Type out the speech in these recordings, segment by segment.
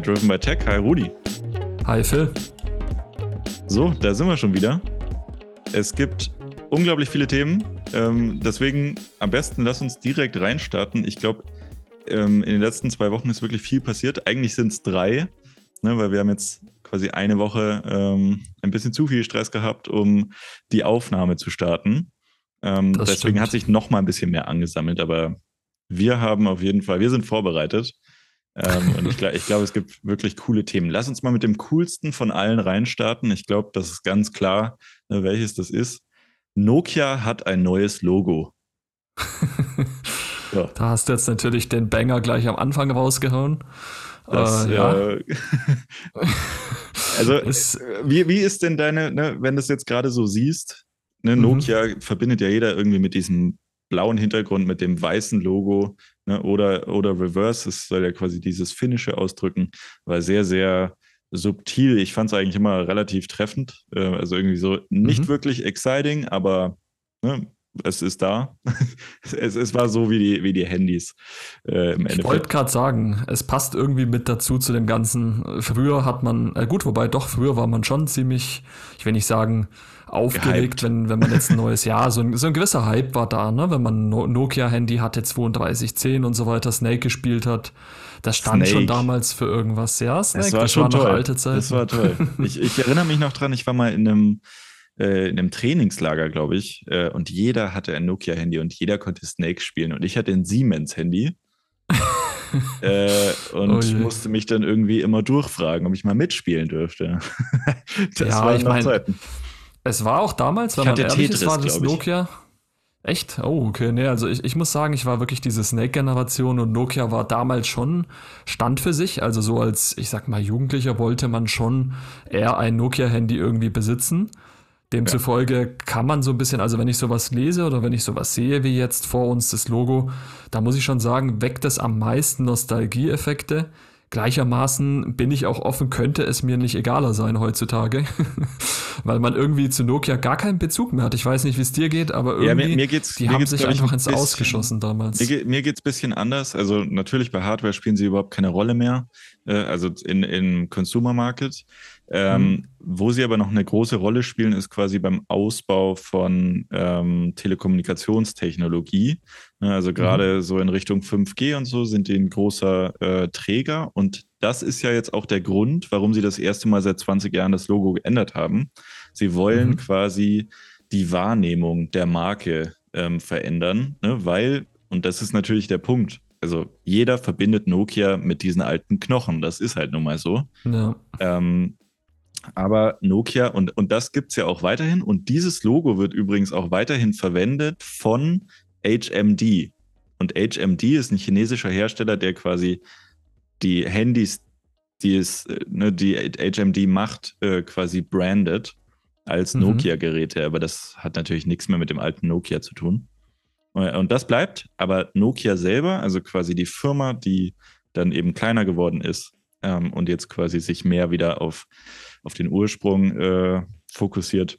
Driven by Tech. Hi Rudi. Hi Phil. So, da sind wir schon wieder. Es gibt unglaublich viele Themen. Ähm, deswegen am besten lass uns direkt reinstarten. Ich glaube, ähm, in den letzten zwei Wochen ist wirklich viel passiert. Eigentlich sind es drei, ne, weil wir haben jetzt quasi eine Woche ähm, ein bisschen zu viel Stress gehabt, um die Aufnahme zu starten. Ähm, deswegen stimmt. hat sich noch mal ein bisschen mehr angesammelt, aber wir haben auf jeden Fall, wir sind vorbereitet. Ähm, und ich glaube, glaub, es gibt wirklich coole Themen. Lass uns mal mit dem coolsten von allen reinstarten. Ich glaube, das ist ganz klar, ne, welches das ist. Nokia hat ein neues Logo. ja. Da hast du jetzt natürlich den Banger gleich am Anfang rausgehauen. Das, äh, ja. Äh, also, es, wie, wie ist denn deine, ne, wenn du es jetzt gerade so siehst, ne, mhm. Nokia verbindet ja jeder irgendwie mit diesem blauen Hintergrund, mit dem weißen Logo ne, oder, oder Reverse, es soll ja quasi dieses Finnische ausdrücken, war sehr, sehr subtil. Ich fand es eigentlich immer relativ treffend. Äh, also irgendwie so nicht mhm. wirklich exciting, aber ne, es ist da. es, es war so wie die, wie die Handys äh, Ich wollte gerade sagen, es passt irgendwie mit dazu zu dem Ganzen. Früher hat man, äh, gut, wobei doch, früher war man schon ziemlich, ich will nicht sagen, aufgeregt, wenn, wenn man jetzt ein neues Jahr, so ein, so ein gewisser Hype war da, ne? wenn man ein Nokia-Handy hatte, 3210 und so weiter, Snake gespielt hat. Das stand Snake. schon damals für irgendwas. Ja, Snake, das war das schon war toll. alte Zeit. Das war toll. ich, ich erinnere mich noch dran, ich war mal in einem äh, in einem Trainingslager, glaube ich, äh, und jeder hatte ein Nokia-Handy und jeder konnte Snake spielen und ich hatte ein Siemens-Handy. äh, und oh musste mich dann irgendwie immer durchfragen, ob ich mal mitspielen dürfte. das ja, war ich meine, es war auch damals, wenn man ehrlich Tetris, ist, war das Nokia. Echt? Oh, okay. Nee, also ich, ich muss sagen, ich war wirklich diese Snake-Generation und Nokia war damals schon Stand für sich. Also so als, ich sag mal, Jugendlicher wollte man schon eher ein Nokia-Handy irgendwie besitzen. Demzufolge ja. kann man so ein bisschen, also wenn ich sowas lese oder wenn ich sowas sehe wie jetzt vor uns das Logo, da muss ich schon sagen, weckt es am meisten Nostalgieeffekte. Gleichermaßen bin ich auch offen, könnte es mir nicht egaler sein heutzutage, weil man irgendwie zu Nokia gar keinen Bezug mehr hat. Ich weiß nicht, wie es dir geht, aber irgendwie, ja, mir, mir geht's, die mir haben sich einfach ein ins bisschen, Ausgeschossen damals. Mir, mir geht es ein bisschen anders. Also natürlich bei Hardware spielen sie überhaupt keine Rolle mehr, äh, also in, in Consumer Market. Ähm, mhm. Wo sie aber noch eine große Rolle spielen, ist quasi beim Ausbau von ähm, Telekommunikationstechnologie. Ne, also gerade mhm. so in Richtung 5G und so sind die ein großer äh, Träger. Und das ist ja jetzt auch der Grund, warum sie das erste Mal seit 20 Jahren das Logo geändert haben. Sie wollen mhm. quasi die Wahrnehmung der Marke ähm, verändern, ne? weil, und das ist natürlich der Punkt, also jeder verbindet Nokia mit diesen alten Knochen. Das ist halt nun mal so. Ja. Ähm, aber Nokia, und, und das gibt es ja auch weiterhin. Und dieses Logo wird übrigens auch weiterhin verwendet von HMD. Und HMD ist ein chinesischer Hersteller, der quasi die Handys, die es, ne, die HMD macht, äh, quasi brandet als mhm. Nokia-Geräte. Aber das hat natürlich nichts mehr mit dem alten Nokia zu tun. Und das bleibt, aber Nokia selber, also quasi die Firma, die dann eben kleiner geworden ist ähm, und jetzt quasi sich mehr wieder auf auf den Ursprung äh, fokussiert,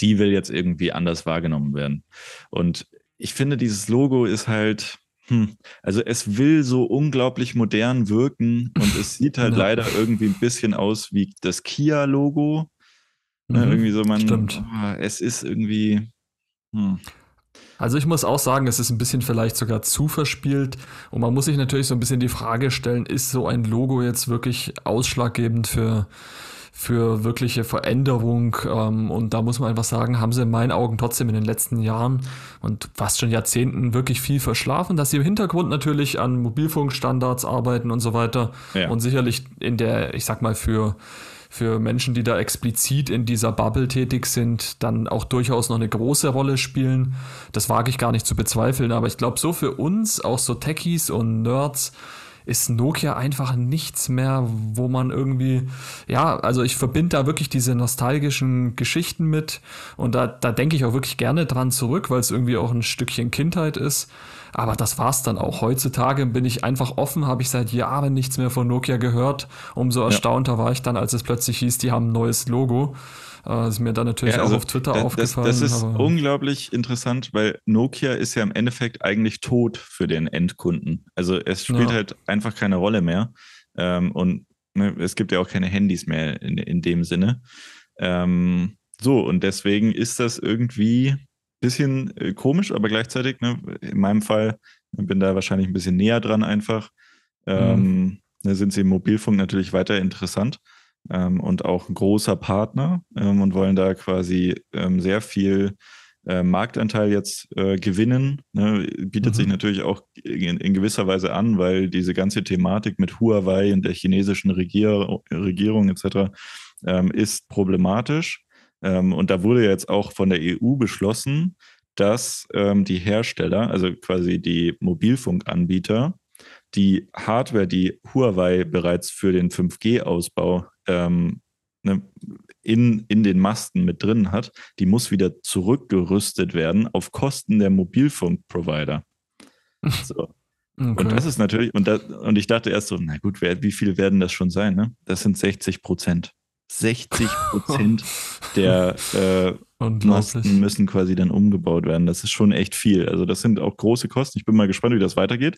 die will jetzt irgendwie anders wahrgenommen werden. Und ich finde, dieses Logo ist halt, hm, also es will so unglaublich modern wirken und es sieht halt ja. leider irgendwie ein bisschen aus wie das Kia-Logo. Ne, mhm, irgendwie so man, stimmt. Oh, es ist irgendwie. Hm. Also ich muss auch sagen, es ist ein bisschen vielleicht sogar zu verspielt und man muss sich natürlich so ein bisschen die Frage stellen, ist so ein Logo jetzt wirklich ausschlaggebend für für wirkliche Veränderung. Ähm, und da muss man einfach sagen, haben sie in meinen Augen trotzdem in den letzten Jahren und fast schon Jahrzehnten wirklich viel verschlafen, dass sie im Hintergrund natürlich an Mobilfunkstandards arbeiten und so weiter. Ja. Und sicherlich in der, ich sag mal, für für Menschen, die da explizit in dieser Bubble tätig sind, dann auch durchaus noch eine große Rolle spielen. Das wage ich gar nicht zu bezweifeln, aber ich glaube, so für uns, auch so Techies und Nerds, ist Nokia einfach nichts mehr, wo man irgendwie, ja, also ich verbinde da wirklich diese nostalgischen Geschichten mit und da, da denke ich auch wirklich gerne dran zurück, weil es irgendwie auch ein Stückchen Kindheit ist. Aber das war's dann auch. Heutzutage bin ich einfach offen, habe ich seit Jahren nichts mehr von Nokia gehört. Umso erstaunter ja. war ich dann, als es plötzlich hieß, die haben ein neues Logo. Äh, ist mir dann natürlich ja, also auch auf Twitter das, aufgefallen. Das, das ist unglaublich interessant, weil Nokia ist ja im Endeffekt eigentlich tot für den Endkunden. Also es spielt ja. halt einfach keine Rolle mehr. Ähm, und ne, es gibt ja auch keine Handys mehr in, in dem Sinne. Ähm, so, und deswegen ist das irgendwie bisschen äh, komisch, aber gleichzeitig, ne, in meinem Fall, bin da wahrscheinlich ein bisschen näher dran einfach. Ähm, mhm. Da sind sie im Mobilfunk natürlich weiter interessant ähm, und auch ein großer Partner ähm, und wollen da quasi ähm, sehr viel äh, Marktanteil jetzt äh, gewinnen. Ne? Bietet mhm. sich natürlich auch in, in, gewisser Weise an, weil diese ganze Thematik mit Huawei und der chinesischen Regier Regierung etc. Ähm, ist problematisch. Ähm, und da wurde jetzt auch von der EU beschlossen, dass ähm, die Hersteller, also quasi die Mobilfunkanbieter, die Hardware, die Huawei bereits für den 5G-Ausbau ähm, ne, in, in den Masten mit drin hat, die muss wieder zurückgerüstet werden auf Kosten der Mobilfunkprovider. So. Okay. Und das ist natürlich, und, das, und ich dachte erst so, na gut, wer, wie viel werden das schon sein? Ne? Das sind 60 Prozent. 60 Prozent der äh, Masten müssen quasi dann umgebaut werden. Das ist schon echt viel. Also das sind auch große Kosten. Ich bin mal gespannt, wie das weitergeht,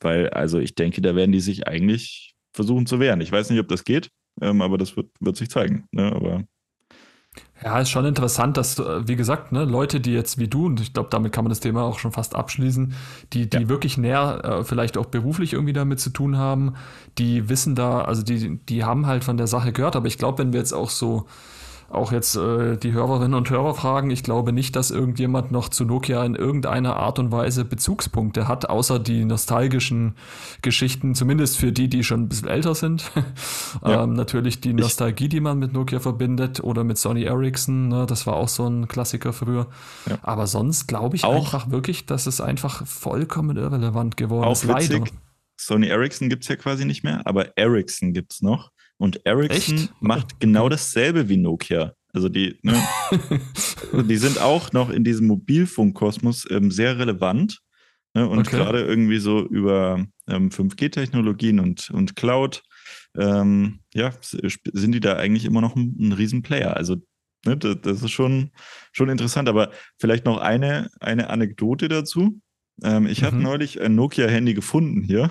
weil also ich denke, da werden die sich eigentlich versuchen zu wehren. Ich weiß nicht, ob das geht, ähm, aber das wird, wird sich zeigen. Ne? Aber ja, ist schon interessant, dass, wie gesagt, ne, Leute, die jetzt wie du, und ich glaube, damit kann man das Thema auch schon fast abschließen, die, die ja. wirklich näher, äh, vielleicht auch beruflich irgendwie damit zu tun haben, die wissen da, also die, die haben halt von der Sache gehört, aber ich glaube, wenn wir jetzt auch so auch jetzt äh, die Hörerinnen und Hörer fragen, ich glaube nicht, dass irgendjemand noch zu Nokia in irgendeiner Art und Weise Bezugspunkte hat, außer die nostalgischen Geschichten, zumindest für die, die schon ein bisschen älter sind. Ja. ähm, natürlich die Nostalgie, die man mit Nokia verbindet oder mit Sony Ericsson, ne, das war auch so ein Klassiker früher. Ja. Aber sonst glaube ich auch, einfach wirklich, dass es einfach vollkommen irrelevant geworden ist. Leider. Sony Ericsson gibt es ja quasi nicht mehr, aber Ericsson gibt es noch. Und Ericsson Echt? macht genau dasselbe wie Nokia. Also die, ne, die sind auch noch in diesem Mobilfunkkosmos ähm, sehr relevant. Ne, und okay. gerade irgendwie so über ähm, 5G-Technologien und, und Cloud, ähm, ja, sind die da eigentlich immer noch ein, ein Riesenplayer. Also ne, das, das, ist schon, schon interessant. Aber vielleicht noch eine, eine Anekdote dazu. Ähm, ich mhm. habe neulich ein Nokia-Handy gefunden hier.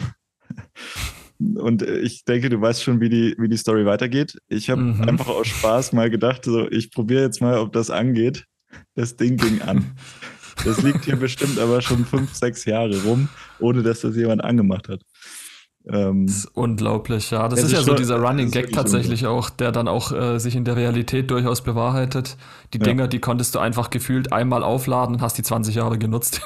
Und ich denke, du weißt schon, wie die, wie die Story weitergeht. Ich habe mhm. einfach aus Spaß mal gedacht, so, ich probiere jetzt mal, ob das angeht. Das Ding ging an. Das liegt hier bestimmt aber schon fünf, sechs Jahre rum, ohne dass das jemand angemacht hat. Ähm, das ist unglaublich, ja. Das ist, ja so dieser Running Gag tatsächlich auch, der dann auch äh, sich in der Realität durchaus bewahrheitet. Die ja. Dinger, die konntest du einfach gefühlt einmal aufladen und hast die 20 Jahre genutzt.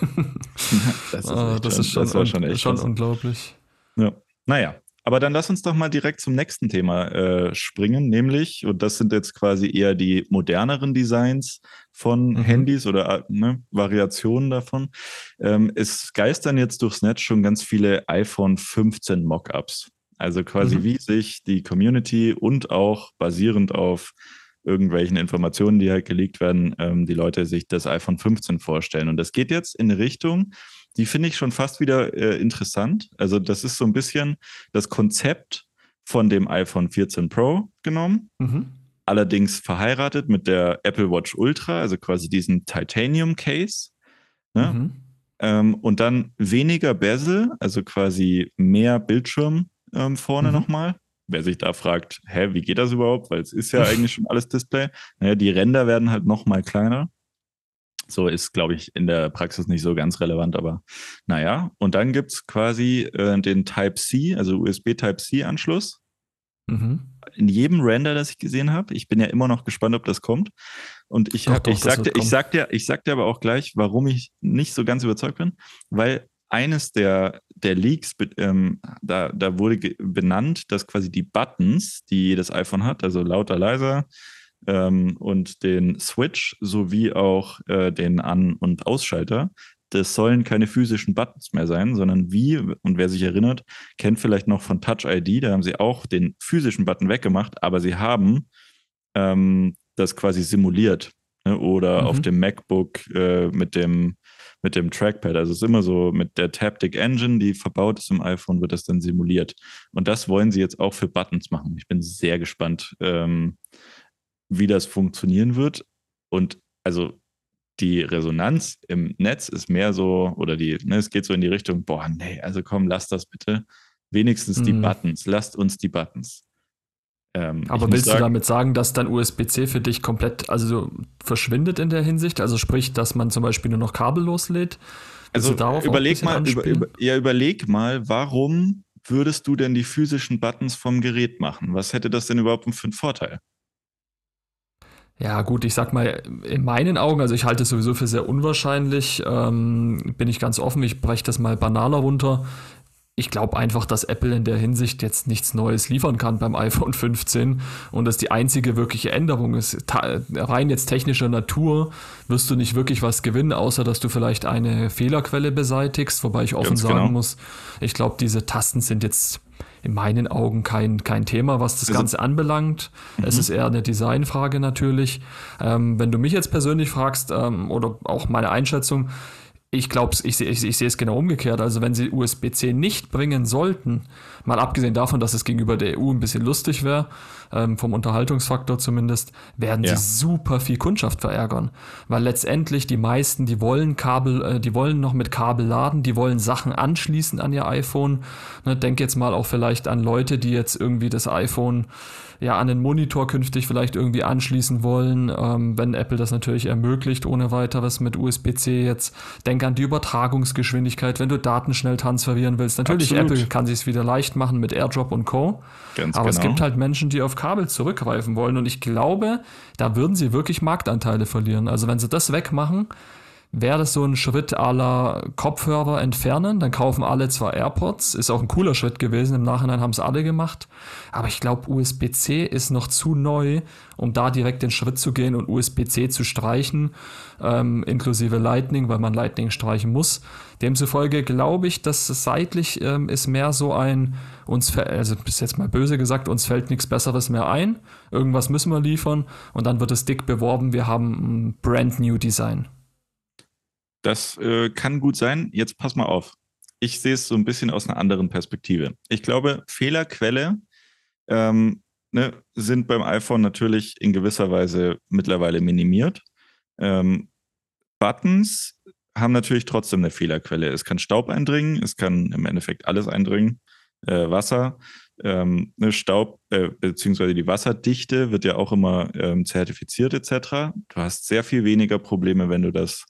das ist, äh, das schon, ist schon, das schon, schon unglaublich. Ja. Naja, aber dann lass uns doch mal direkt zum nächsten Thema äh, springen, nämlich, und das sind jetzt quasi eher die moderneren Designs von mhm. Handys oder äh, ne, Variationen davon. Ähm, es geistern jetzt durchs Netz schon ganz viele iPhone 15 Mockups. Also quasi, mhm. wie sich die Community und auch basierend auf irgendwelchen Informationen, die halt geleakt werden, ähm, die Leute sich das iPhone 15 vorstellen. Und das geht jetzt in Richtung, die finde ich schon fast wieder äh, interessant. Also das ist so ein bisschen das Konzept von dem iPhone 14 Pro genommen. Mhm. Allerdings verheiratet mit der Apple Watch Ultra, also quasi diesen Titanium Case. Ne? Mhm. Ähm, und dann weniger Bezel, also quasi mehr Bildschirm ähm, vorne mhm. nochmal. Wer sich da fragt, hä, wie geht das überhaupt? Weil es ist ja eigentlich schon alles Display. Naja, die Ränder werden halt nochmal kleiner. So ist, glaube ich, in der Praxis nicht so ganz relevant, aber naja. Und dann gibt es quasi äh, den Type-C, also USB Type-C-Anschluss. Mhm. In jedem Render, das ich gesehen habe. Ich bin ja immer noch gespannt, ob das kommt. Und ich, hab, doch, ich, sagte, ich, sag dir, ich sag dir aber auch gleich, warum ich nicht so ganz überzeugt bin, weil eines der, der Leaks, ähm, da, da wurde benannt, dass quasi die Buttons, die jedes iPhone hat, also lauter, leiser, ähm, und den Switch sowie auch äh, den An- und Ausschalter. Das sollen keine physischen Buttons mehr sein, sondern wie, und wer sich erinnert, kennt vielleicht noch von Touch ID, da haben sie auch den physischen Button weggemacht, aber sie haben ähm, das quasi simuliert. Ne? Oder mhm. auf dem MacBook äh, mit dem mit dem Trackpad. Also es ist immer so mit der Taptic Engine, die verbaut ist im iPhone, wird das dann simuliert. Und das wollen sie jetzt auch für Buttons machen. Ich bin sehr gespannt, ähm, wie das funktionieren wird. Und also die Resonanz im Netz ist mehr so, oder die, ne, es geht so in die Richtung, boah, nee, also komm, lass das bitte. Wenigstens mhm. die Buttons. Lasst uns die Buttons. Ähm, Aber willst sagen, du damit sagen, dass dann USB-C für dich komplett also verschwindet in der Hinsicht? Also sprich, dass man zum Beispiel nur noch kabellos lädt? Also überleg mal, über, über, ja, überleg mal, warum würdest du denn die physischen Buttons vom Gerät machen? Was hätte das denn überhaupt für einen Vorteil? Ja, gut, ich sag mal, in meinen Augen, also ich halte es sowieso für sehr unwahrscheinlich, ähm, bin ich ganz offen, ich breche das mal banaler runter ich glaube einfach, dass Apple in der Hinsicht jetzt nichts Neues liefern kann beim iPhone 15 und dass die einzige wirkliche Änderung ist. rein jetzt technischer Natur wirst du nicht wirklich was gewinnen, außer dass du vielleicht eine Fehlerquelle beseitigst, wobei ich offen Ganz sagen genau. muss, ich glaube, diese Tasten sind jetzt in meinen Augen kein, kein Thema, was das Ganze anbelangt. Mhm. Es ist eher eine Designfrage natürlich. Ähm, wenn du mich jetzt persönlich fragst ähm, oder auch meine Einschätzung, ich glaube, ich, ich, ich sehe es genau umgekehrt. Also wenn sie USB-C nicht bringen sollten, mal abgesehen davon, dass es gegenüber der EU ein bisschen lustig wäre, ähm, vom Unterhaltungsfaktor zumindest, werden ja. sie super viel Kundschaft verärgern. Weil letztendlich die meisten, die wollen Kabel, äh, die wollen noch mit Kabel laden, die wollen Sachen anschließen an ihr iPhone. Ne, denk jetzt mal auch vielleicht an Leute, die jetzt irgendwie das iPhone ja an den Monitor künftig vielleicht irgendwie anschließen wollen, ähm, wenn Apple das natürlich ermöglicht, ohne weiteres mit USB-C jetzt. Denk an die Übertragungsgeschwindigkeit, wenn du Daten schnell transferieren willst. Natürlich, Absolut. Apple kann sich es wieder leicht machen mit AirDrop und Co. Ganz aber genau. es gibt halt Menschen, die auf Kabel zurückgreifen wollen und ich glaube, da würden sie wirklich Marktanteile verlieren. Also wenn sie das wegmachen, wäre das so ein Schritt aller Kopfhörer entfernen. Dann kaufen alle zwar AirPods, ist auch ein cooler Schritt gewesen. Im Nachhinein haben es alle gemacht. Aber ich glaube, USB-C ist noch zu neu, um da direkt den Schritt zu gehen und USB-C zu streichen, ähm, inklusive Lightning, weil man Lightning streichen muss. Demzufolge glaube ich, dass seitlich ähm, ist mehr so ein, uns, also bis jetzt mal böse gesagt, uns fällt nichts Besseres mehr ein. Irgendwas müssen wir liefern und dann wird es dick beworben, wir haben ein Brand New Design. Das äh, kann gut sein. Jetzt pass mal auf. Ich sehe es so ein bisschen aus einer anderen Perspektive. Ich glaube, Fehlerquelle ähm, ne, sind beim iPhone natürlich in gewisser Weise mittlerweile minimiert. Ähm, Buttons haben natürlich trotzdem eine Fehlerquelle. Es kann Staub eindringen, es kann im Endeffekt alles eindringen, äh, Wasser. Ähm, ne, Staub äh, beziehungsweise die Wasserdichte wird ja auch immer ähm, zertifiziert etc. Du hast sehr viel weniger Probleme, wenn du das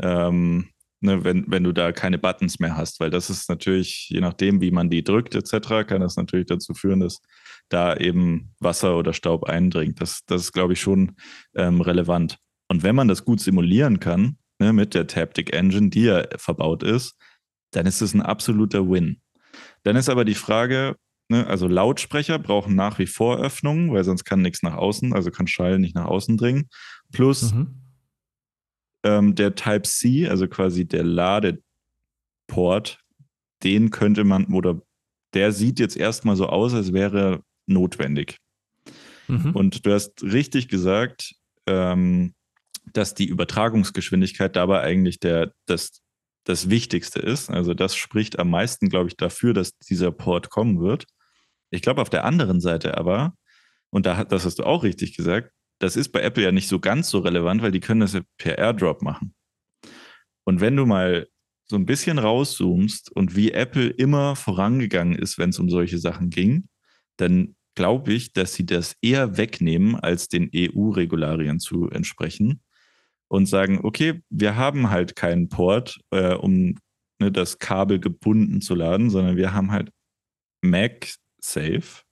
ähm, ne, wenn, wenn du da keine Buttons mehr hast, weil das ist natürlich, je nachdem, wie man die drückt, etc., kann das natürlich dazu führen, dass da eben Wasser oder Staub eindringt. Das, das ist, glaube ich, schon ähm, relevant. Und wenn man das gut simulieren kann, ne, mit der Taptic Engine, die ja verbaut ist, dann ist es ein absoluter Win. Dann ist aber die Frage, ne, also Lautsprecher brauchen nach wie vor Öffnungen, weil sonst kann nichts nach außen, also kann Schall nicht nach außen dringen. Plus, mhm ähm, der Type-C, also quasi der Ladeport, den könnte man, oder der sieht jetzt erstmal so aus, als wäre notwendig. Mhm. Und du hast richtig gesagt, ähm, dass die Übertragungsgeschwindigkeit dabei eigentlich der, das, das Wichtigste ist. Also das spricht am meisten, glaube ich, dafür, dass dieser Port kommen wird. Ich glaube auf der anderen Seite aber, und da, das hast du auch richtig gesagt, das ist bei Apple ja nicht so ganz so relevant, weil die können das ja per AirDrop machen. Und wenn du mal so ein bisschen rauszoomst und wie Apple immer vorangegangen ist, wenn es um solche Sachen ging, dann glaube ich, dass sie das eher wegnehmen, als den EU-Regularien zu entsprechen und sagen, okay, wir haben halt keinen Port, äh, um ne, das Kabel gebunden zu laden, sondern wir haben halt MagSafe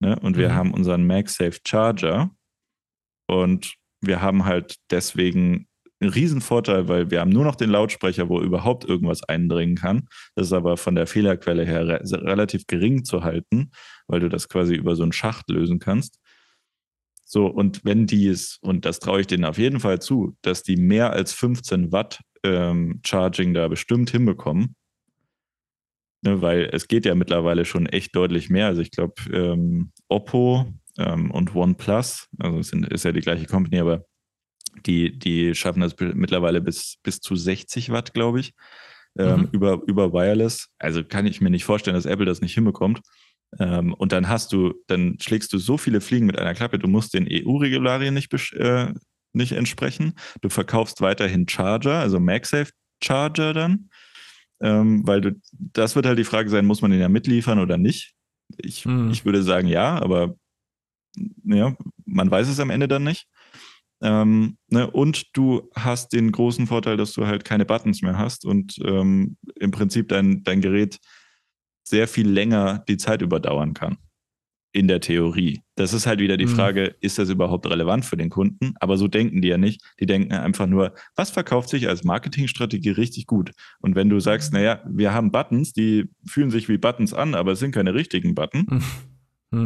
ne, und wir mhm. haben unseren MagSafe Charger und wir haben halt deswegen einen riesen Vorteil, weil wir haben nur noch den Lautsprecher, wo überhaupt irgendwas eindringen kann. Das ist aber von der Fehlerquelle her re relativ gering zu halten, weil du das quasi über so einen Schacht lösen kannst. So, und wenn die es, und das traue ich denen auf jeden Fall zu, dass die mehr als 15 Watt ähm, Charging da bestimmt hinbekommen, ne, weil es geht ja mittlerweile schon echt deutlich mehr. Also ich glaube, ähm, Oppo ähm, und OnePlus, also es sind, ist ja die gleiche Company, aber die, die schaffen das mittlerweile bis, bis zu 60 Watt, glaube ich, ähm, mhm. über, über Wireless. Also kann ich mir nicht vorstellen, dass Apple das nicht hinbekommt. Ähm, und dann hast du, dann schlägst du so viele Fliegen mit einer Klappe, du musst den EU-Regularien nicht, äh, nicht entsprechen. Du verkaufst weiterhin Charger, also MagSafe Charger dann. ähm, weil du, das wird halt die Frage sein, muss man den ja mitliefern oder nicht? Ich, mhm. ich würde sagen ja, aber ja, man weiß es am Ende dann nicht. Ähm, ne, und du hast den großen Vorteil, dass du halt keine Buttons mehr hast und ähm, im Prinzip dein, dein Gerät sehr viel länger die Zeit überdauern kann. In der Theorie. Das ist halt wieder die mhm. Frage, ist das überhaupt relevant für den Kunden? Aber so denken die ja nicht. Die denken einfach nur, was verkauft sich als Marketingstrategie richtig gut? Und wenn du sagst, naja, wir haben Buttons, die fühlen sich wie Buttons an, aber es sind keine richtigen Buttons, mhm.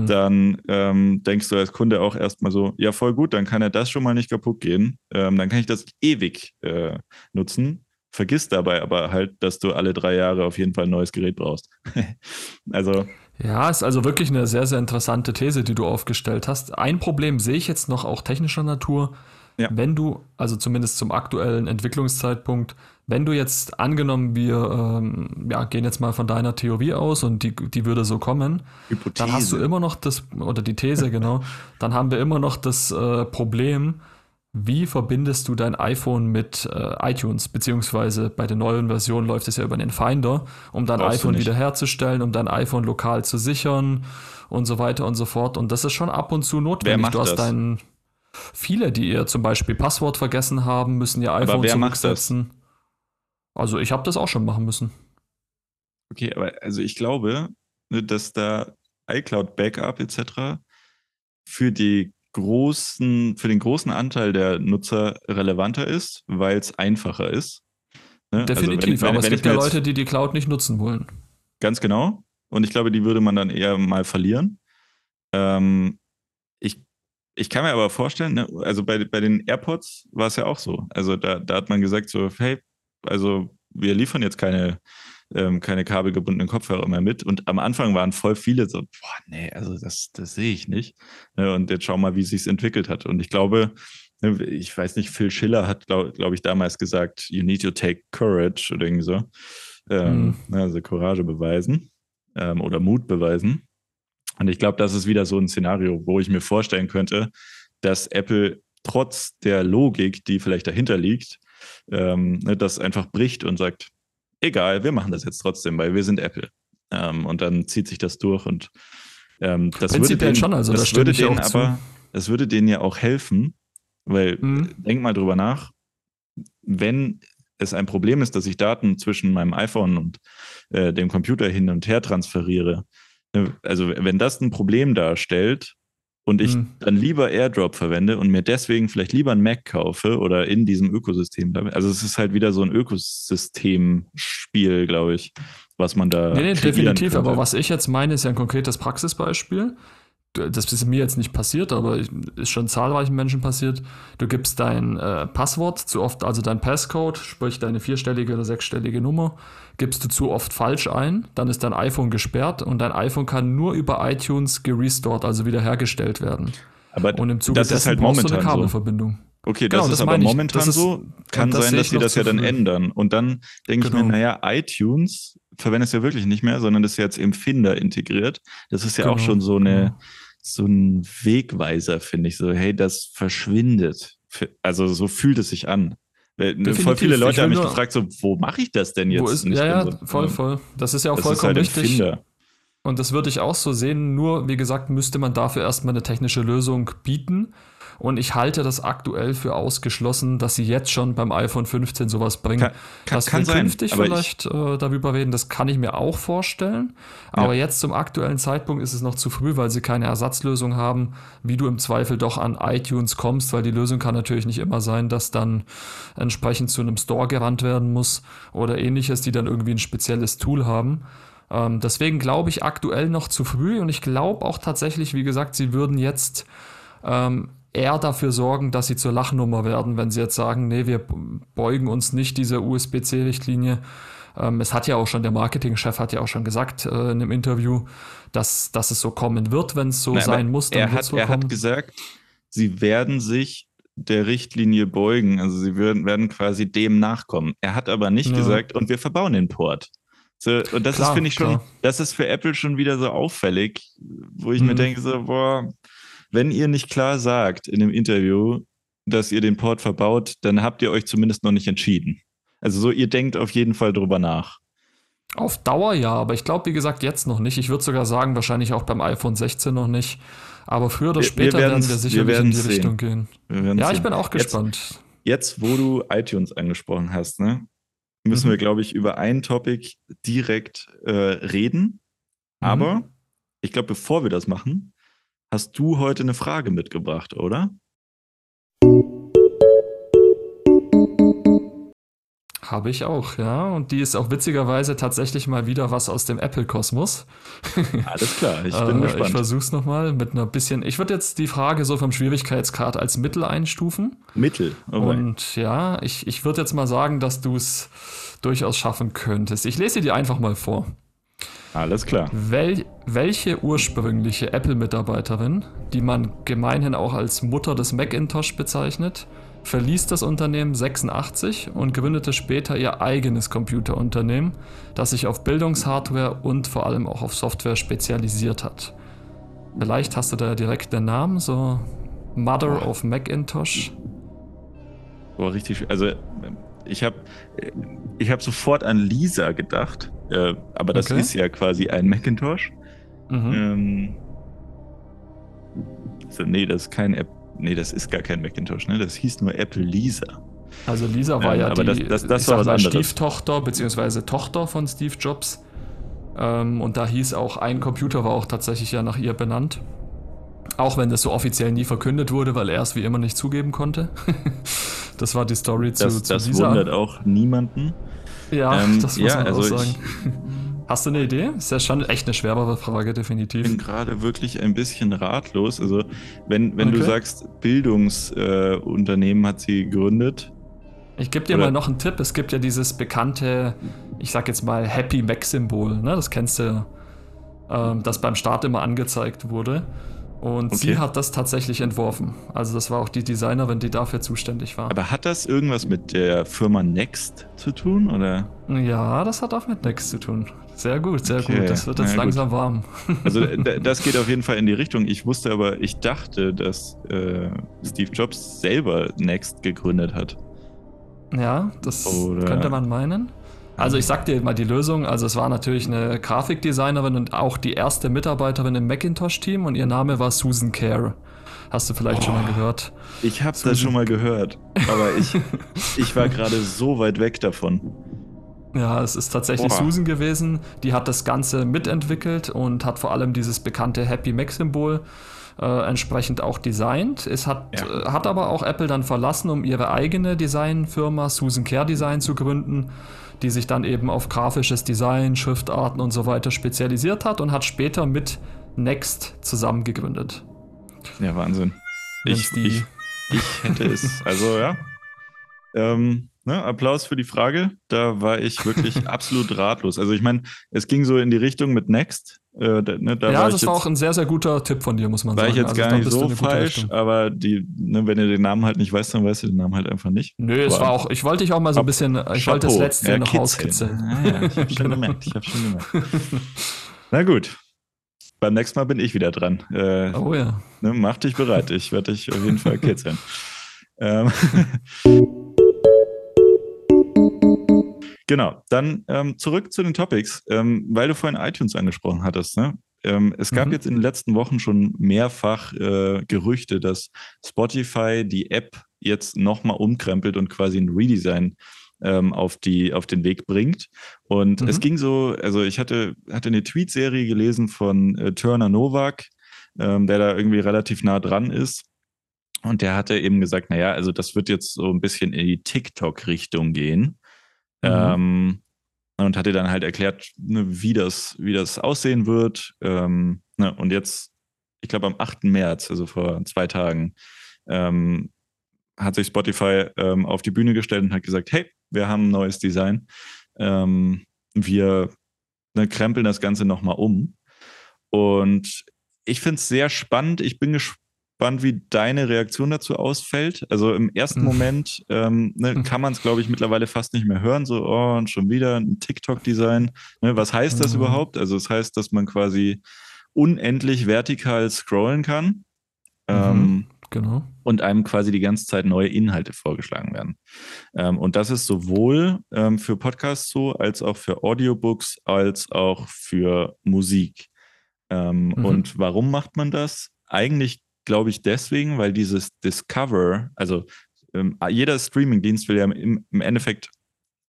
Dann ähm, denkst du als Kunde auch erstmal so, ja, voll gut, dann kann ja das schon mal nicht kaputt gehen. Ähm, dann kann ich das ewig äh, nutzen vergisst dabei aber halt, dass du alle drei Jahre auf jeden Fall ein neues Gerät brauchst. also. Ja, ist also wirklich eine sehr, sehr interessante These, die du aufgestellt hast. Ein Problem sehe ich jetzt noch auch technischer Natur. Ja. Wenn du, also zumindest zum aktuellen Entwicklungszeitpunkt, wenn du jetzt angenommen, wir ähm, ja, gehen jetzt mal von deiner Theorie aus und die, die würde so kommen, Hypothese. dann hast du immer noch das, oder die These, genau, dann haben wir immer noch das äh, Problem, wie verbindest du dein iPhone mit äh, iTunes? Beziehungsweise bei der neuen Version läuft es ja über den Finder, um dein Brauchst iPhone wiederherzustellen, um dein iPhone lokal zu sichern und so weiter und so fort. Und das ist schon ab und zu notwendig. Wer macht du hast das? deinen viele, die ihr zum Beispiel Passwort vergessen haben, müssen ihr iPhone aber wer zurücksetzen. Macht das? Also ich habe das auch schon machen müssen. Okay, aber also ich glaube, ne, dass da iCloud Backup etc. für die großen, für den großen Anteil der Nutzer relevanter ist, weil es einfacher ist. Ne? Also Definitiv, also wenn, aber wenn, es gibt ja Leute, die die Cloud nicht nutzen wollen. Ganz genau. Und ich glaube, die würde man dann eher mal verlieren. Ähm, ich kann mir aber vorstellen, ne, also bei, bei den AirPods war es ja auch so. Also da, da hat man gesagt, so, hey, also wir liefern jetzt keine ähm, keine kabelgebundenen Kopfhörer mehr mit. Und am Anfang waren voll viele so, boah, nee, also das, das sehe ich nicht. Ne, und jetzt schau mal, wie sich entwickelt hat. Und ich glaube, ne, ich weiß nicht, Phil Schiller hat, glaube glaub ich, damals gesagt, you need to take courage oder irgendwie so. Ähm, mhm. Also Courage beweisen ähm, oder Mut beweisen. Und ich glaube, das ist wieder so ein Szenario, wo ich mir vorstellen könnte, dass Apple trotz der Logik, die vielleicht dahinter liegt, ähm, ne, das einfach bricht und sagt, egal, wir machen das jetzt trotzdem, weil wir sind Apple. Ähm, und dann zieht sich das durch und ähm, das würde denen, schon, also das, würde denen aber, das würde denen ja auch helfen, weil mhm. denk mal drüber nach, wenn es ein Problem ist, dass ich Daten zwischen meinem iPhone und äh, dem Computer hin und her transferiere, also wenn das ein Problem darstellt, und ich mhm. dann lieber AirDrop verwende und mir deswegen vielleicht lieber ein Mac kaufe oder in diesem Ökosystem bleibe. Also es ist halt wieder so ein Ökosystemspiel, glaube ich, was man da. Nee, nee definitiv, aber was ich jetzt meine, ist ja ein konkretes Praxisbeispiel das ist mir jetzt nicht passiert, aber ist schon zahlreichen Menschen passiert. Du gibst dein äh, Passwort zu oft, also dein Passcode, sprich deine vierstellige oder sechsstellige Nummer, gibst du zu oft falsch ein, dann ist dein iPhone gesperrt und dein iPhone kann nur über iTunes gerestored, also wiederhergestellt werden. Aber und im Zuge das ist halt momentan eine Kabelverbindung. So. Okay, das genau, ist das aber momentan das ist, so. Kann sein, dass sie das ja dann ändern. Und dann denke genau. ich mir, genau. naja, iTunes verwendest du ja wirklich nicht mehr, sondern das ist jetzt im Finder integriert. Das ist ja genau. auch schon so eine, genau. So ein Wegweiser, finde ich. So, hey, das verschwindet. Also so fühlt es sich an. Definitiv. Voll viele Leute haben mich gefragt, so, wo mache ich das denn jetzt? Wo ist, ja, ja, so, voll, voll. Das ist ja auch das vollkommen halt richtig. Und das würde ich auch so sehen. Nur, wie gesagt, müsste man dafür erstmal eine technische Lösung bieten. Und ich halte das aktuell für ausgeschlossen, dass sie jetzt schon beim iPhone 15 sowas bringen. Kann, kann, dass kann wir sein, künftig vielleicht ich, äh, darüber reden, das kann ich mir auch vorstellen. Aber ja. jetzt zum aktuellen Zeitpunkt ist es noch zu früh, weil sie keine Ersatzlösung haben, wie du im Zweifel doch an iTunes kommst, weil die Lösung kann natürlich nicht immer sein, dass dann entsprechend zu einem Store gerannt werden muss oder ähnliches, die dann irgendwie ein spezielles Tool haben. Ähm, deswegen glaube ich aktuell noch zu früh und ich glaube auch tatsächlich, wie gesagt, sie würden jetzt ähm, eher dafür sorgen, dass sie zur Lachnummer werden, wenn sie jetzt sagen, nee, wir beugen uns nicht dieser USB-C-Richtlinie. Ähm, es hat ja auch schon, der Marketingchef hat ja auch schon gesagt äh, in einem Interview, dass, dass es so kommen wird, wenn es so Nein, sein muss. Dann er hat, so er hat gesagt, sie werden sich der Richtlinie beugen. Also sie werden, werden quasi dem nachkommen. Er hat aber nicht ja. gesagt, und wir verbauen den Port. So, und das klar, ist, finde ich, schon, klar. das ist für Apple schon wieder so auffällig, wo ich mhm. mir denke, so, boah, wenn ihr nicht klar sagt in dem Interview, dass ihr den Port verbaut, dann habt ihr euch zumindest noch nicht entschieden. Also so, ihr denkt auf jeden Fall drüber nach. Auf Dauer ja, aber ich glaube, wie gesagt, jetzt noch nicht. Ich würde sogar sagen, wahrscheinlich auch beim iPhone 16 noch nicht. Aber früher oder später wir werden wir sicherlich wir in die sehen. Richtung gehen. Ja, ich bin auch gespannt. Jetzt, jetzt, wo du iTunes angesprochen hast, ne, müssen mhm. wir, glaube ich, über ein Topic direkt äh, reden. Mhm. Aber ich glaube, bevor wir das machen, hast du heute eine Frage mitgebracht, oder? Habe ich auch, ja. Und die ist auch witzigerweise tatsächlich mal wieder was aus dem Apple-Kosmos. Alles klar, ich bin äh, gespannt. Ich versuch's nochmal mit einer bisschen. Ich würde jetzt die Frage so vom Schwierigkeitsgrad als Mittel einstufen. Mittel, okay. Und ja, ich, ich würde jetzt mal sagen, dass du es durchaus schaffen könntest. Ich lese dir einfach mal vor. Alles klar. Wel welche ursprüngliche Apple-Mitarbeiterin, die man gemeinhin auch als Mutter des Macintosh bezeichnet, verließ das Unternehmen 86 und gründete später ihr eigenes Computerunternehmen, das sich auf Bildungshardware und vor allem auch auf Software spezialisiert hat. Vielleicht hast du da direkt den Namen, so Mother of Macintosh. Boah, richtig. Also ich habe ich hab sofort an Lisa gedacht, äh, aber das okay. ist ja quasi ein Macintosh. Mhm. Ähm, also, nee, das ist kein App. Nee, das ist gar kein Macintosh, ne? Das hieß nur Apple Lisa. Also Lisa war ähm, ja die das, das, das war was Stieftochter bzw. Tochter von Steve Jobs. Ähm, und da hieß auch, ein Computer war auch tatsächlich ja nach ihr benannt. Auch wenn das so offiziell nie verkündet wurde, weil er es wie immer nicht zugeben konnte. das war die Story zu, das, zu das Lisa. Das wundert auch niemanden. Ja, ähm, das muss ja, man also auch sagen. Hast du eine Idee? Ist ja schon echt eine schwerere Frage, definitiv. Ich bin gerade wirklich ein bisschen ratlos. Also, wenn, wenn okay. du sagst, Bildungsunternehmen äh, hat sie gegründet. Ich gebe dir oder? mal noch einen Tipp. Es gibt ja dieses bekannte, ich sag jetzt mal, Happy Mac-Symbol. Ne? Das kennst du, ähm, das beim Start immer angezeigt wurde. Und okay. sie hat das tatsächlich entworfen. Also das war auch die Designerin, die dafür zuständig war. Aber hat das irgendwas mit der Firma Next zu tun, oder? Ja, das hat auch mit Next zu tun. Sehr gut, sehr okay. gut. Das wird jetzt ja, langsam gut. warm. Also das geht auf jeden Fall in die Richtung. Ich wusste aber, ich dachte, dass äh, Steve Jobs selber Next gegründet hat. Ja, das oder? könnte man meinen. Also ich sag dir mal die Lösung. Also es war natürlich eine Grafikdesignerin und auch die erste Mitarbeiterin im Macintosh-Team und ihr Name war Susan Kerr. Hast du vielleicht oh, schon mal gehört? Ich habe das schon mal gehört, aber ich, ich war gerade so weit weg davon. Ja, es ist tatsächlich Boah. Susan gewesen. Die hat das Ganze mitentwickelt und hat vor allem dieses bekannte Happy Mac-Symbol äh, entsprechend auch designt. Es hat, ja. äh, hat aber auch Apple dann verlassen, um ihre eigene Designfirma Susan Care Design zu gründen die sich dann eben auf grafisches Design, Schriftarten und so weiter spezialisiert hat und hat später mit Next zusammen gegründet. Ja, Wahnsinn. Ich, ich, ich, hätte es. Also ja. Ähm, ne, Applaus für die Frage. Da war ich wirklich absolut ratlos. Also ich meine, es ging so in die Richtung mit Next. Äh, ne, da ja, war das war auch ein sehr, sehr guter Tipp von dir, muss man war sagen. War ich jetzt also, gar nicht so falsch, aber die, ne, wenn du den Namen halt nicht weißt, dann weißt du den Namen halt einfach nicht. Nö, es war auch, ich wollte dich auch mal so ein bisschen, ich wollte das letzte ja, noch rauskitzeln. Ah, ja, ich hab schon gemerkt, ich schon gemerkt. Na gut, beim nächsten Mal bin ich wieder dran. Äh, oh ja. Ne, mach dich bereit, ich werde dich auf jeden Fall kitzeln. ähm, Genau, dann ähm, zurück zu den Topics, ähm, weil du vorhin iTunes angesprochen hattest. Ne? Ähm, es gab mhm. jetzt in den letzten Wochen schon mehrfach äh, Gerüchte, dass Spotify die App jetzt nochmal umkrempelt und quasi ein Redesign ähm, auf, die, auf den Weg bringt. Und mhm. es ging so, also ich hatte, hatte eine Tweetserie gelesen von äh, Turner Novak, ähm, der da irgendwie relativ nah dran ist. Und der hatte eben gesagt, naja, also das wird jetzt so ein bisschen in die TikTok-Richtung gehen. Mhm. Ähm, und hat dir dann halt erklärt, ne, wie, das, wie das aussehen wird. Ähm, ne, und jetzt, ich glaube am 8. März, also vor zwei Tagen, ähm, hat sich Spotify ähm, auf die Bühne gestellt und hat gesagt, hey, wir haben ein neues Design. Ähm, wir ne, krempeln das Ganze nochmal um. Und ich finde es sehr spannend. Ich bin gespannt gespannt, wie deine Reaktion dazu ausfällt. Also im ersten mhm. Moment ähm, ne, mhm. kann man es, glaube ich, mittlerweile fast nicht mehr hören. So, oh, und schon wieder ein TikTok-Design. Ne, was heißt das mhm. überhaupt? Also es das heißt, dass man quasi unendlich vertikal scrollen kann. Mhm. Ähm, Genau. Und einem quasi die ganze Zeit neue Inhalte vorgeschlagen werden. Ähm, und das ist sowohl ähm, für Podcasts so, als auch für Audiobooks, als auch für Musik. Ähm, mhm. Und warum macht man das? Eigentlich glaube ich deswegen, weil dieses Discover, also ähm, jeder Streamingdienst will ja im, im, Endeffekt,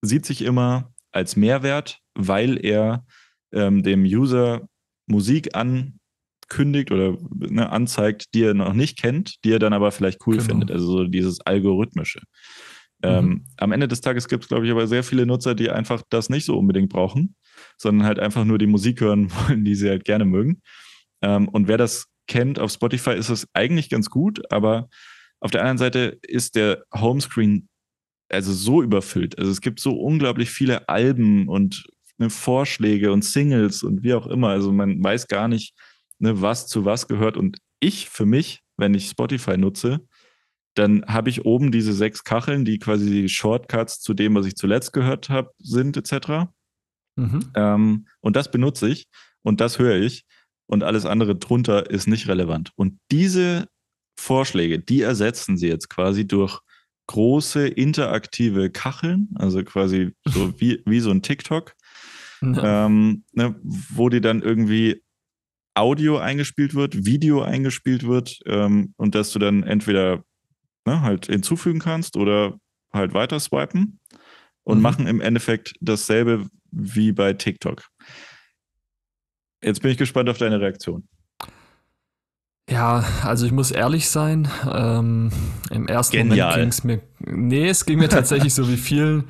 sieht sich immer als Mehrwert, weil er ähm, dem User Musik ankündigt oder ne, anzeigt, die er noch nicht kennt, die er dann aber vielleicht cool genau. findet. Also so dieses Algorithmische. Ähm, mhm. am Ende des Tages gibt es, glaube ich, aber sehr viele Nutzer, die einfach das nicht so unbedingt brauchen, sondern halt einfach nur die Musik hören wollen, die sie halt gerne mögen. Ähm, und wer das kennt auf Spotify, ist es eigentlich ganz gut, aber auf der anderen Seite ist der Homescreen also so überfüllt. Also es gibt so unglaublich viele Alben und ne, Vorschläge und Singles und wie auch immer. Also man weiß gar nicht, ne, was zu was gehört. Und ich für mich, wenn ich Spotify nutze, dann habe ich oben diese sechs Kacheln, die quasi die Shortcuts zu dem, was ich zuletzt gehört habe, sind, etc. Mhm. Ähm, und das benutze ich und das höre ich und alles andere drunter ist nicht relevant. Und diese Vorschläge, die ersetzen sie jetzt quasi durch große interaktive Kacheln, also quasi so wie, wie so ein TikTok, ja. ähm, ne, wo die dann irgendwie Audio eingespielt wird, Video eingespielt wird ähm, und dass du dann entweder ne, halt hinzufügen kannst oder halt weiter swipen und mhm. machen im Endeffekt dasselbe wie bei TikTok. Jetzt bin ich gespannt auf deine Reaktion. Ja, also ich muss ehrlich sein, ähm, im ersten Genial. Moment ging es mir, nee, es ging mir tatsächlich so wie vielen,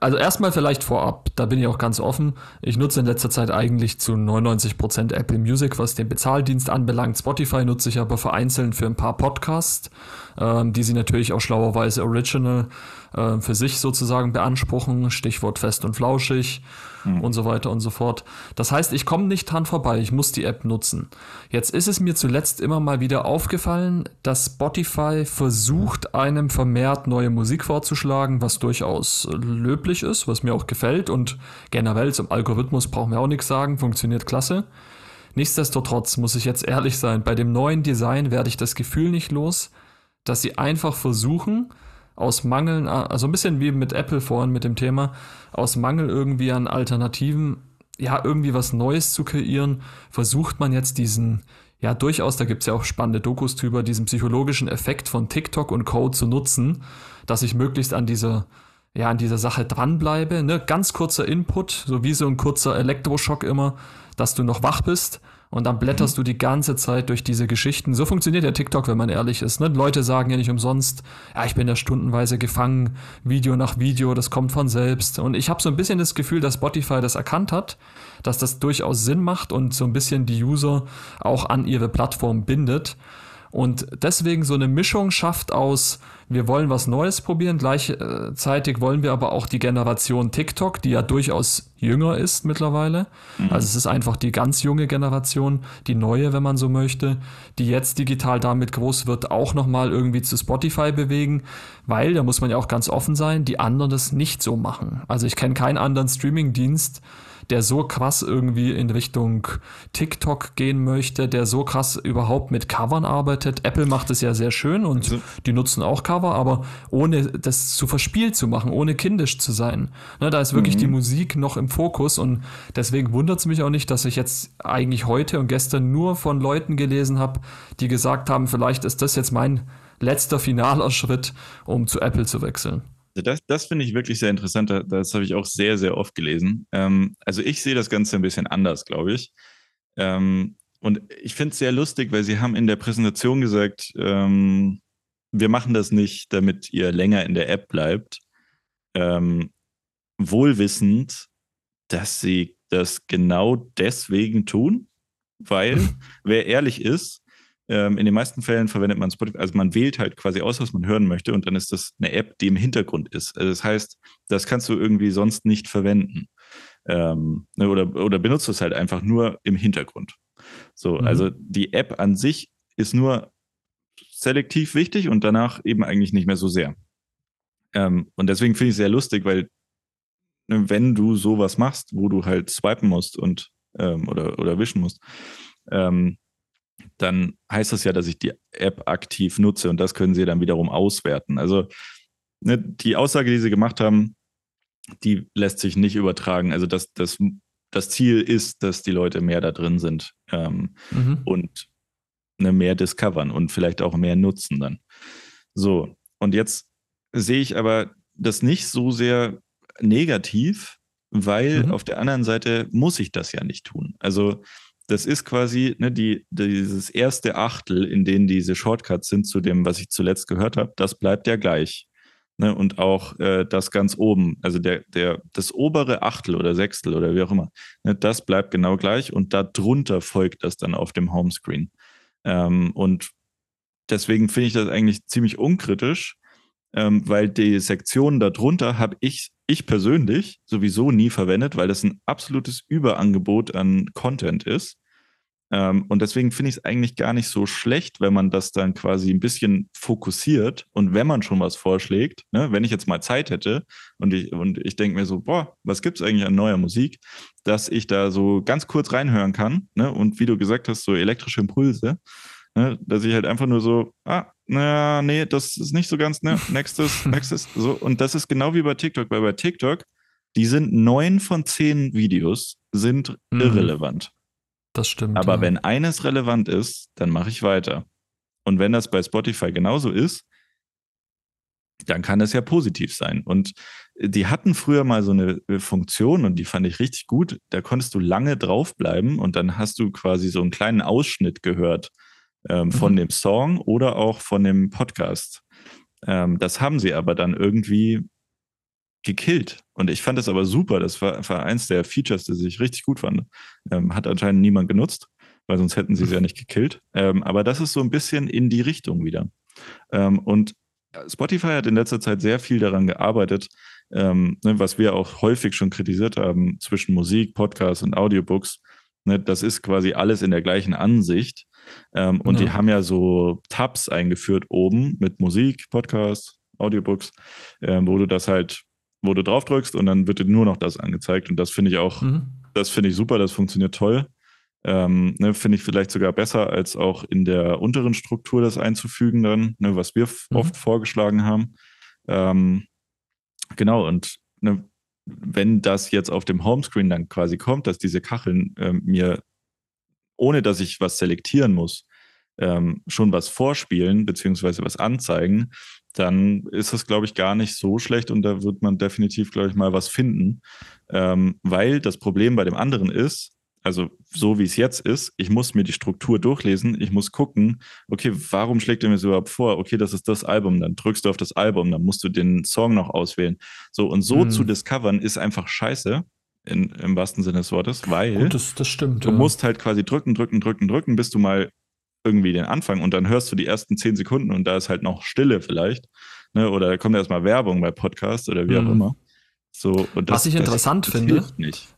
also erstmal vielleicht vorab, da bin ich auch ganz offen. Ich nutze in letzter Zeit eigentlich zu 99% Apple Music, was den Bezahldienst anbelangt. Spotify nutze ich aber vereinzelt für ein paar Podcasts, ähm, die sie natürlich auch schlauerweise original äh, für sich sozusagen beanspruchen. Stichwort fest und flauschig mhm. und so weiter und so fort. Das heißt, ich komme nicht dran vorbei, ich muss die App nutzen. Jetzt ist es mir zuletzt immer mal wieder aufgefallen, dass Spotify versucht, einem vermehrt neue Musik vorzuschlagen, was durchaus löblich ist, was mir auch gefällt und generell zum Algorithmus brauchen wir auch nichts sagen, funktioniert klasse. Nichtsdestotrotz muss ich jetzt ehrlich sein, bei dem neuen Design werde ich das Gefühl nicht los, dass sie einfach versuchen, aus Mangel, also ein bisschen wie mit Apple vorhin mit dem Thema, aus Mangel irgendwie an Alternativen, ja, irgendwie was Neues zu kreieren, versucht man jetzt diesen, ja, durchaus, da gibt es ja auch spannende Dokus drüber, diesen psychologischen Effekt von TikTok und Code zu nutzen, dass ich möglichst an dieser, ja, an dieser Sache dranbleibe. Ne? Ganz kurzer Input, so wie so ein kurzer Elektroschock immer, dass du noch wach bist und dann blätterst mhm. du die ganze Zeit durch diese Geschichten. So funktioniert der TikTok, wenn man ehrlich ist. Ne? Leute sagen ja nicht umsonst, ja, ich bin da stundenweise gefangen, Video nach Video, das kommt von selbst. Und ich habe so ein bisschen das Gefühl, dass Spotify das erkannt hat, dass das durchaus Sinn macht und so ein bisschen die User auch an ihre Plattform bindet. Und deswegen so eine Mischung schafft aus, wir wollen was Neues probieren, gleichzeitig wollen wir aber auch die Generation TikTok, die ja durchaus jünger ist mittlerweile. Mhm. Also es ist einfach die ganz junge Generation, die neue, wenn man so möchte, die jetzt digital damit groß wird, auch nochmal irgendwie zu Spotify bewegen, weil, da muss man ja auch ganz offen sein, die anderen das nicht so machen. Also ich kenne keinen anderen Streaming-Dienst, der so krass irgendwie in Richtung TikTok gehen möchte, der so krass überhaupt mit Covern arbeitet. Apple macht es ja sehr schön und also, die nutzen auch Cover, aber ohne das zu verspielt zu machen, ohne kindisch zu sein. Ne, da ist wirklich mhm. die Musik noch im Fokus und deswegen wundert es mich auch nicht, dass ich jetzt eigentlich heute und gestern nur von Leuten gelesen habe, die gesagt haben, vielleicht ist das jetzt mein letzter finaler Schritt, um zu Apple zu wechseln. Das, das finde ich wirklich sehr interessant. Das habe ich auch sehr, sehr oft gelesen. Ähm, also ich sehe das Ganze ein bisschen anders, glaube ich. Ähm, und ich finde es sehr lustig, weil Sie haben in der Präsentation gesagt, ähm, wir machen das nicht, damit ihr länger in der App bleibt. Ähm, wohlwissend, dass Sie das genau deswegen tun, weil wer ehrlich ist, ähm, in den meisten Fällen verwendet man Spotify, also man wählt halt quasi aus, was man hören möchte und dann ist das eine App, die im Hintergrund ist. Also das heißt, das kannst du irgendwie sonst nicht verwenden. Ähm, ne, oder, oder benutzt es halt einfach nur im Hintergrund. So, mhm. also die App an sich ist nur selektiv wichtig und danach eben eigentlich nicht mehr so sehr. Ähm, und deswegen finde ich es sehr lustig, weil ne, wenn du sowas machst, wo du halt swipen musst und ähm, oder, oder wischen musst, ähm, dann heißt das ja, dass ich die App aktiv nutze und das können sie dann wiederum auswerten. Also ne, die Aussage, die sie gemacht haben, die lässt sich nicht übertragen. Also das, das, das Ziel ist, dass die Leute mehr da drin sind ähm, mhm. und ne, mehr discovern und vielleicht auch mehr nutzen dann. So, und jetzt sehe ich aber das nicht so sehr negativ, weil mhm. auf der anderen Seite muss ich das ja nicht tun. Also das ist quasi ne, die, dieses erste Achtel, in dem diese Shortcuts sind zu dem, was ich zuletzt gehört habe, das bleibt ja gleich. Ne, und auch äh, das ganz oben, also der, der, das obere Achtel oder Sechstel oder wie auch immer, ne, das bleibt genau gleich und darunter folgt das dann auf dem Homescreen. Ähm, und deswegen finde ich das eigentlich ziemlich unkritisch, ähm, weil die Sektionen darunter habe ich, ich persönlich sowieso nie verwendet, weil das ein absolutes Überangebot an Content ist. Ähm, und deswegen finde ich es eigentlich gar nicht so schlecht, wenn man das dann quasi ein bisschen fokussiert und wenn man schon was vorschlägt, ne, wenn ich jetzt mal Zeit hätte und ich, und ich denke mir so, boah, was gibt es eigentlich an neuer Musik, dass ich da so ganz kurz reinhören kann ne, und wie du gesagt hast, so elektrische Impulse, ne, dass ich halt einfach nur so, ah, naja, nee, das ist nicht so ganz, ne, nächstes, nächstes, so. Und das ist genau wie bei TikTok, weil bei TikTok, die sind neun von zehn Videos sind mhm. irrelevant. Das stimmt. Aber ja. wenn eines relevant ist, dann mache ich weiter. Und wenn das bei Spotify genauso ist, dann kann das ja positiv sein. Und die hatten früher mal so eine äh, Funktion und die fand ich richtig gut. Da konntest du lange draufbleiben und dann hast du quasi so einen kleinen Ausschnitt gehört ähm, mhm. von dem Song oder auch von dem Podcast. Ähm, das haben sie aber dann irgendwie gekillt. Und ich fand das aber super. Das war, war eins der Features, das ich richtig gut fand. Ähm, hat anscheinend niemand genutzt, weil sonst hätten sie es ja nicht gekillt. Ähm, aber das ist so ein bisschen in die Richtung wieder. Ähm, und Spotify hat in letzter Zeit sehr viel daran gearbeitet, ähm, ne, was wir auch häufig schon kritisiert haben zwischen Musik, Podcast und Audiobooks. Ne, das ist quasi alles in der gleichen Ansicht. Ähm, und ja. die haben ja so Tabs eingeführt oben mit Musik, Podcast, Audiobooks, äh, wo du das halt wo du drauf drückst und dann wird dir nur noch das angezeigt. Und das finde ich auch, mhm. das finde ich super, das funktioniert toll. Ähm, ne, finde ich vielleicht sogar besser, als auch in der unteren Struktur das einzufügen dann, ne, was wir mhm. oft vorgeschlagen haben. Ähm, genau, und ne, wenn das jetzt auf dem Homescreen dann quasi kommt, dass diese Kacheln ähm, mir, ohne dass ich was selektieren muss, ähm, schon was vorspielen, beziehungsweise was anzeigen, dann ist das, glaube ich, gar nicht so schlecht und da wird man definitiv, glaube ich, mal was finden. Ähm, weil das Problem bei dem anderen ist, also so wie es jetzt ist, ich muss mir die Struktur durchlesen, ich muss gucken, okay, warum schlägt er mir das überhaupt vor? Okay, das ist das Album, dann drückst du auf das Album, dann musst du den Song noch auswählen. So, und so mhm. zu discovern ist einfach scheiße. In, im wahrsten Sinne des Wortes, weil Gut, das, das stimmt, du ja. musst halt quasi drücken, drücken, drücken, drücken, bis du mal irgendwie den Anfang und dann hörst du die ersten zehn Sekunden und da ist halt noch Stille vielleicht. Ne? Oder da kommt erstmal Werbung bei Podcasts oder wie auch mhm. immer. So, und das, was ich interessant das, das finde, nicht.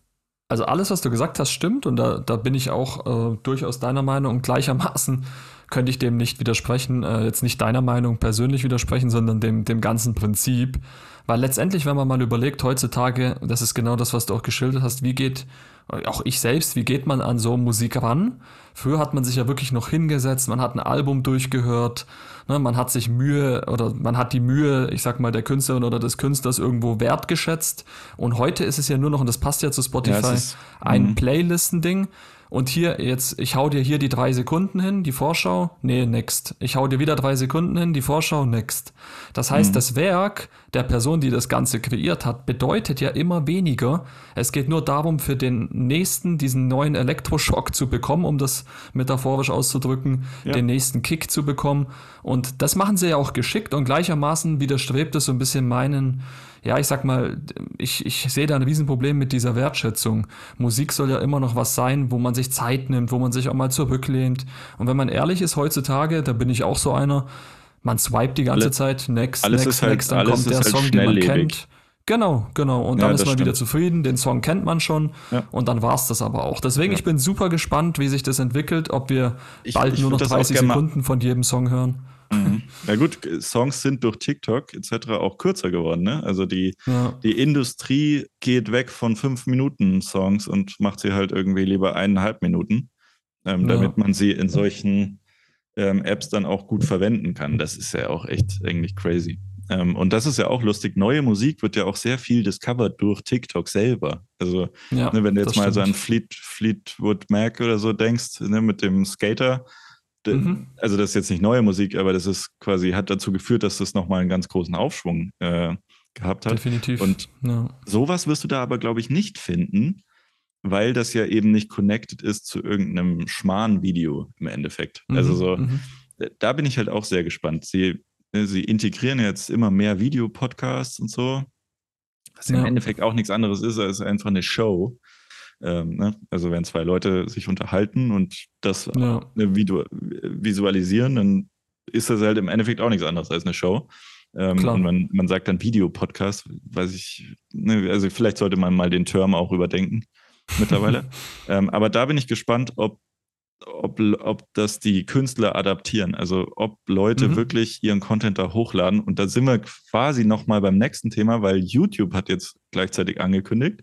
also alles, was du gesagt hast, stimmt und da, da bin ich auch äh, durchaus deiner Meinung und gleichermaßen könnte ich dem nicht widersprechen, äh, jetzt nicht deiner Meinung persönlich widersprechen, sondern dem, dem ganzen Prinzip. Weil letztendlich, wenn man mal überlegt, heutzutage, das ist genau das, was du auch geschildert hast, wie geht, auch ich selbst, wie geht man an so Musik ran? Früher hat man sich ja wirklich noch hingesetzt, man hat ein Album durchgehört, ne, man hat sich Mühe oder man hat die Mühe, ich sag mal, der Künstlerin oder des Künstlers irgendwo wertgeschätzt. Und heute ist es ja nur noch, und das passt ja zu Spotify, ja, ist, ein mhm. Playlistending. Und hier jetzt, ich hau dir hier die drei Sekunden hin, die Vorschau, nee, next. Ich hau dir wieder drei Sekunden hin, die Vorschau, next. Das heißt, mhm. das Werk der Person, die das Ganze kreiert hat, bedeutet ja immer weniger. Es geht nur darum, für den nächsten diesen neuen Elektroschock zu bekommen, um das metaphorisch auszudrücken, ja. den nächsten Kick zu bekommen. Und das machen sie ja auch geschickt und gleichermaßen widerstrebt es so ein bisschen meinen ja, ich sag mal, ich, ich sehe da ein Riesenproblem mit dieser Wertschätzung. Musik soll ja immer noch was sein, wo man sich Zeit nimmt, wo man sich auch mal zurücklehnt. Und wenn man ehrlich ist heutzutage, da bin ich auch so einer, man swipet die ganze alles, Zeit, next, alles next, halt, next, dann kommt der halt Song, den man kennt. Genau, genau. Und dann ja, ist man stimmt. wieder zufrieden. Den Song kennt man schon. Ja. Und dann war es das aber auch. Deswegen, ja. ich bin super gespannt, wie sich das entwickelt, ob wir ich, bald ich nur noch 30 Sekunden von jedem Song hören. Mhm. Ja gut, Songs sind durch TikTok etc. auch kürzer geworden. Ne? Also die, ja. die Industrie geht weg von fünf Minuten Songs und macht sie halt irgendwie lieber eineinhalb Minuten. ähm, ja. damit man sie in solchen ähm, Apps dann auch gut verwenden kann. Das ist ja auch echt eigentlich crazy. Ähm, und das ist ja auch lustig. Neue Musik wird ja auch sehr viel discovered durch TikTok selber. Also, ja, ne, wenn du jetzt mal stimmt. so an Fleet, Fleetwood Mac oder so denkst, ne, mit dem Skater, mhm. also das ist jetzt nicht neue Musik, aber das ist quasi, hat dazu geführt, dass das nochmal einen ganz großen Aufschwung äh, gehabt hat. Definitiv. Und ja. sowas wirst du da aber, glaube ich, nicht finden, weil das ja eben nicht connected ist zu irgendeinem Schmarrn-Video im Endeffekt. Mhm. Also so, mhm. da bin ich halt auch sehr gespannt. Sie Ne, sie integrieren jetzt immer mehr Videopodcasts und so, was ja. im Endeffekt auch nichts anderes ist als einfach eine Show. Ähm, ne? Also wenn zwei Leute sich unterhalten und das ja. Ne, visualisieren, dann ist das halt im Endeffekt auch nichts anderes als eine Show. Ähm, und man, man sagt dann Videopodcast, weiß ich, ne, also vielleicht sollte man mal den Term auch überdenken mittlerweile. ähm, aber da bin ich gespannt, ob ob, ob das die Künstler adaptieren, also ob Leute mhm. wirklich ihren Content da hochladen. Und da sind wir quasi nochmal beim nächsten Thema, weil YouTube hat jetzt gleichzeitig angekündigt,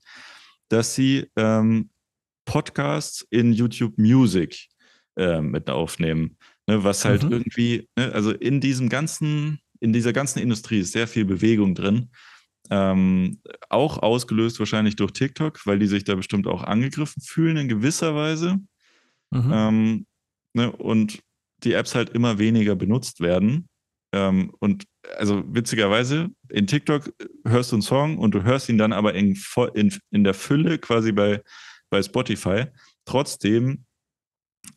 dass sie ähm, Podcasts in YouTube Music äh, mit aufnehmen. Ne, was halt mhm. irgendwie, ne, also in diesem ganzen, in dieser ganzen Industrie ist sehr viel Bewegung drin. Ähm, auch ausgelöst wahrscheinlich durch TikTok, weil die sich da bestimmt auch angegriffen fühlen in gewisser Weise. Mhm. Ähm, ne, und die Apps halt immer weniger benutzt werden. Ähm, und also witzigerweise, in TikTok hörst du einen Song und du hörst ihn dann aber in, in, in der Fülle quasi bei, bei Spotify. Trotzdem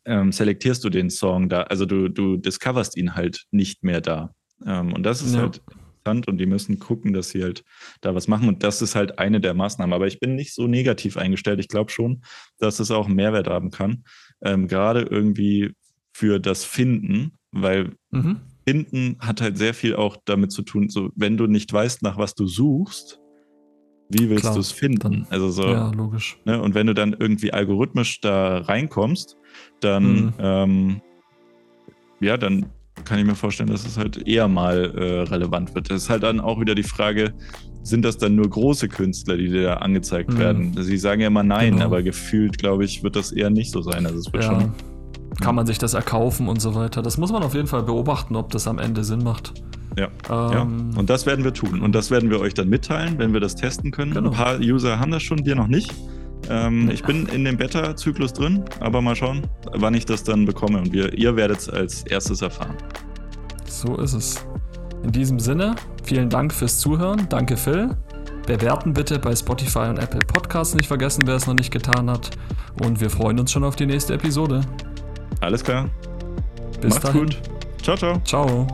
ähm, selektierst du den Song da, also du, du discoverst ihn halt nicht mehr da. Ähm, und das ist ja. halt interessant und die müssen gucken, dass sie halt da was machen. Und das ist halt eine der Maßnahmen. Aber ich bin nicht so negativ eingestellt. Ich glaube schon, dass es auch einen Mehrwert haben kann ähm, gerade irgendwie für das Finden, weil mhm. Finden hat halt sehr viel auch damit zu tun, so wenn du nicht weißt, nach was du suchst, wie willst du es finden? Dann, also so, ja, logisch. Ne, und wenn du dann irgendwie algorithmisch da reinkommst, dann mhm. ähm, ja, dann kann ich mir vorstellen, dass es halt eher mal äh, relevant wird. Das ist halt dann auch wieder die Frage, sind das dann nur große Künstler, die dir angezeigt mhm. werden? Sie sagen ja immer nein, genau. aber gefühlt, glaube ich, wird das eher nicht so sein. Also es wird ja. schon. Kann man sich das erkaufen und so weiter. Das muss man auf jeden Fall beobachten, ob das am Ende Sinn macht. Ja, ähm, ja. und das werden wir tun. Und das werden wir euch dann mitteilen, wenn wir das testen können. Genau. Ein paar User haben das schon, wir noch nicht. Ähm, nee. Ich bin in dem Beta-Zyklus drin, aber mal schauen, wann ich das dann bekomme. Und wir, ihr werdet es als erstes erfahren. So ist es. In diesem Sinne, vielen Dank fürs Zuhören. Danke, Phil. Bewerten bitte bei Spotify und Apple Podcasts nicht vergessen, wer es noch nicht getan hat. Und wir freuen uns schon auf die nächste Episode. Alles klar. Bis Macht's dahin. gut. Ciao, ciao. Ciao.